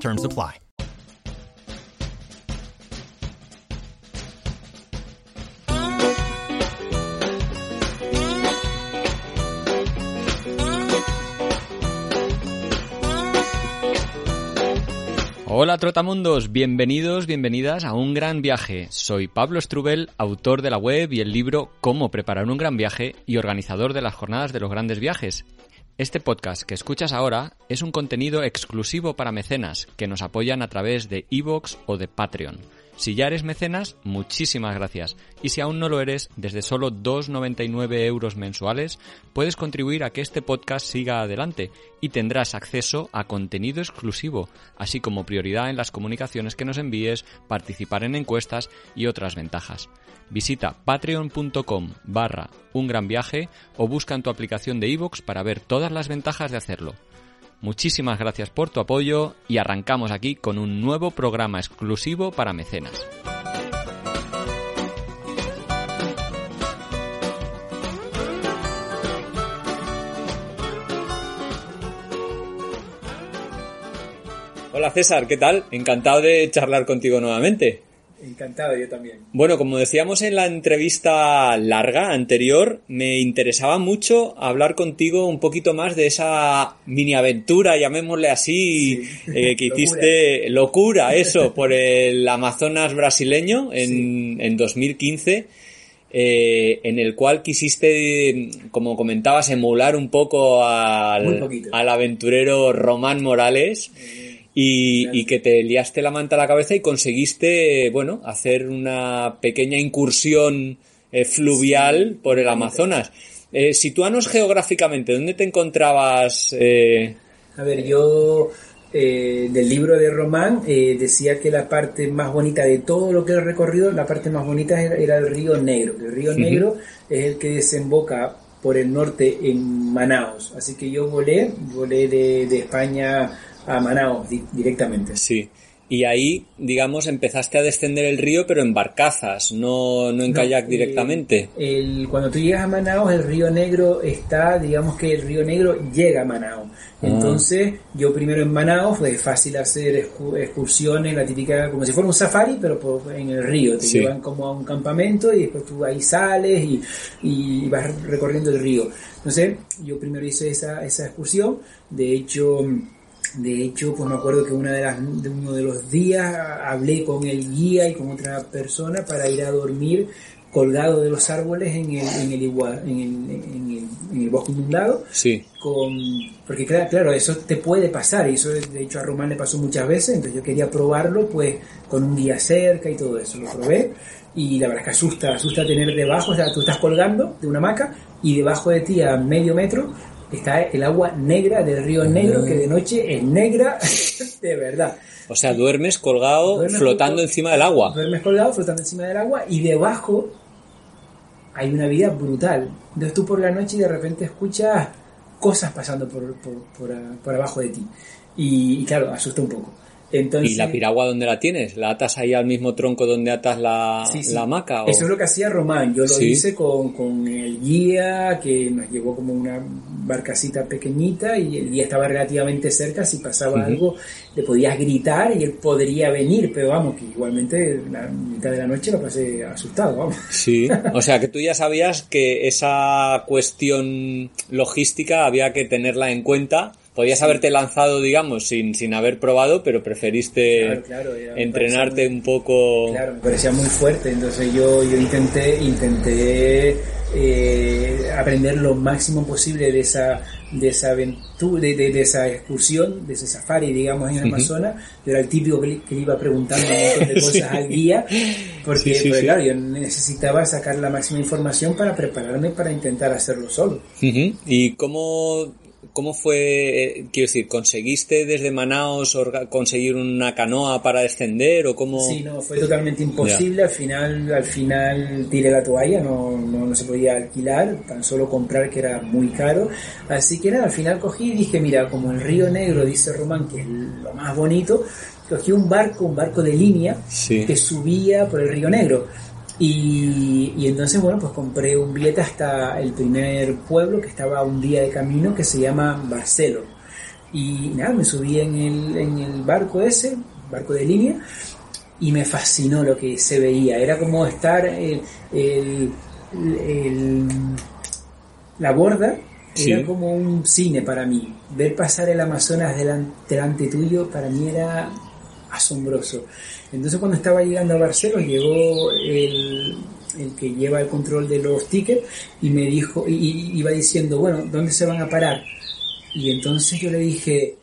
Terms apply. Hola Trotamundos, bienvenidos, bienvenidas a un gran viaje. Soy Pablo Strubel, autor de la web y el libro Cómo preparar un gran viaje y organizador de las jornadas de los grandes viajes. Este podcast que escuchas ahora es un contenido exclusivo para mecenas que nos apoyan a través de iVoox o de Patreon. Si ya eres mecenas, muchísimas gracias. Y si aún no lo eres, desde solo 2,99 euros mensuales, puedes contribuir a que este podcast siga adelante y tendrás acceso a contenido exclusivo, así como prioridad en las comunicaciones que nos envíes, participar en encuestas y otras ventajas. Visita patreon.com barra un gran viaje o busca en tu aplicación de iVoox para ver todas las ventajas de hacerlo. Muchísimas gracias por tu apoyo y arrancamos aquí con un nuevo programa exclusivo para mecenas. Hola César, ¿qué tal? Encantado de charlar contigo nuevamente. Encantado, yo también. Bueno, como decíamos en la entrevista larga anterior, me interesaba mucho hablar contigo un poquito más de esa mini aventura, llamémosle así, Sí. eh, que hiciste locura, eso, por el Amazonas brasileño en, en 2015. eh, en el cual quisiste, como comentabas, emular un poco al, al aventurero Román Morales y, y que te liaste la manta a la cabeza y conseguiste, bueno, hacer una pequeña incursión eh, fluvial Sí, por el. Amazonas. Eh, sitúanos geográficamente, ¿dónde te encontrabas? eh, A ver, yo eh, del libro de Román eh, decía que la parte más bonita de todo lo que he recorrido, la parte más bonita era, era el río Negro. El río. Negro es el que desemboca por el norte en Manaos. Así que yo volé, volé de, de España a Manaos di- directamente. sí. Y ahí, digamos, empezaste a descender el río, pero en barcazas, no, no en No, kayak eh, directamente. el- cuando tú llegas a Manaos, el río Negro está, digamos que el río Negro llega a Manaos. Ah. Entonces, yo primero en Manaos, fue fácil hacer excu- excursiones, la típica, como si fuera un safari, pero por- en el río. Te Sí. llevan como a un campamento y después tú ahí sales y, y vas recorriendo el río. Entonces, yo primero hice esa, esa excursión. De hecho, de hecho, pues me acuerdo que una de las, de uno de los días hablé con el guía y con otra persona para ir a dormir colgado de los árboles en el, en el, igua- en el, en el- en el bosque inundado. Sí. Con, porque claro, claro, eso te puede pasar y eso de hecho a Román le pasó muchas veces, entonces yo quería probarlo pues con un guía cerca y todo eso, lo probé y la verdad es que asusta, asusta tener debajo, o sea, tú estás colgando de una hamaca y debajo de ti a medio metro está el agua negra del río Negro, que de noche es negra de verdad. O sea, duermes colgado, Duermes flotando colgado. encima del agua. Duermes colgado, flotando encima del agua y debajo hay una vida brutal. Entonces tú por la noche y de repente escuchas cosas pasando por, por, por, a- por abajo de ti. Y, y claro, asusta un poco. Entonces, ¿Y la piragua dónde la tienes? ¿La atas ahí al mismo tronco donde atas la, Sí, sí. la hamaca? o- Eso es lo que hacía Román. Yo lo Sí. hice con, con el guía que nos llevó como una barcacita pequeñita y el guía estaba relativamente cerca. Si pasaba algo, le podías gritar y él podría venir, pero vamos, que igualmente la mitad de la noche lo pasé asustado, vamos. Sí, o sea que tú ya sabías que esa cuestión logística había que tenerla en cuenta. Podías haberte lanzado, digamos, sin, sin haber probado, pero preferiste Claro, claro, entrenarte muy- un poco. Claro, me parecía muy fuerte, entonces yo, yo intenté, intenté eh, aprender lo máximo posible de esa, de esa aventura, de, de- de esa excursión, de ese safari, digamos, en el. Amazonas. Yo era el típico que le, que le iba preguntando un montón de cosas Sí. al guía, porque, Sí, porque, claro, yo necesitaba sacar la máxima información para prepararme para intentar hacerlo solo. ¿Y cómo ¿cómo fue, quiero decir, conseguiste desde Manaos conseguir una canoa para descender o cómo? Sí, no, fue totalmente imposible, al final, al final tiré la toalla, no, no, se podía alquilar, tan solo comprar que era muy caro, así que nada, al final cogí y dije, mira, como el río Negro, dice Román, que es lo más bonito, cogí un barco, un barco de línea, que subía por el río Negro y, entonces, bueno, pues compré un billete hasta el primer pueblo que estaba un día de camino que se llama Barcelo. Y nada, me subí en el, en el barco ese, barco de línea, y me fascinó lo que se veía. Era como estar el, el, la borda, era como un cine para mí. Ver pasar el Amazonas delante, delante tuyo para mí era asombroso. Entonces cuando estaba llegando a Barcelos llegó el, que lleva el control de los tickets y me dijo, y, iba diciendo, bueno, ¿dónde se van a parar? Y entonces yo le dije,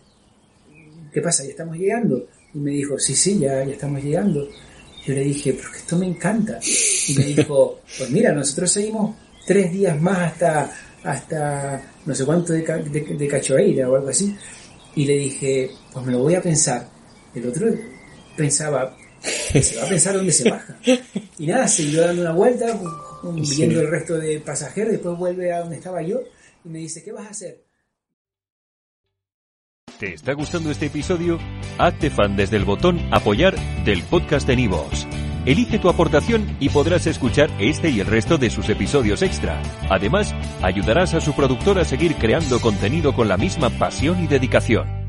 ¿qué pasa? ¿Ya estamos llegando? Y me dijo, sí, sí, ya, ya estamos llegando. Yo le dije, pero que esto me encanta. Y me dijo, pues mira, nosotros seguimos tres días más hasta, hasta no sé cuánto de, de, Cachoeira o algo así. Y le dije, pues me lo voy a pensar. El otro pensaba, se va a pensar dónde se baja. Y nada, siguió dando una vuelta, viendo el resto de pasajeros, después vuelve a donde estaba yo y me dice, ¿qué vas a hacer? ¿Te está gustando este episodio? Hazte fan desde el botón apoyar del podcast de Nivos. Elige tu aportación y podrás escuchar este y el resto de sus episodios extra. Además, ayudarás a su productor a seguir creando contenido con la misma pasión y dedicación.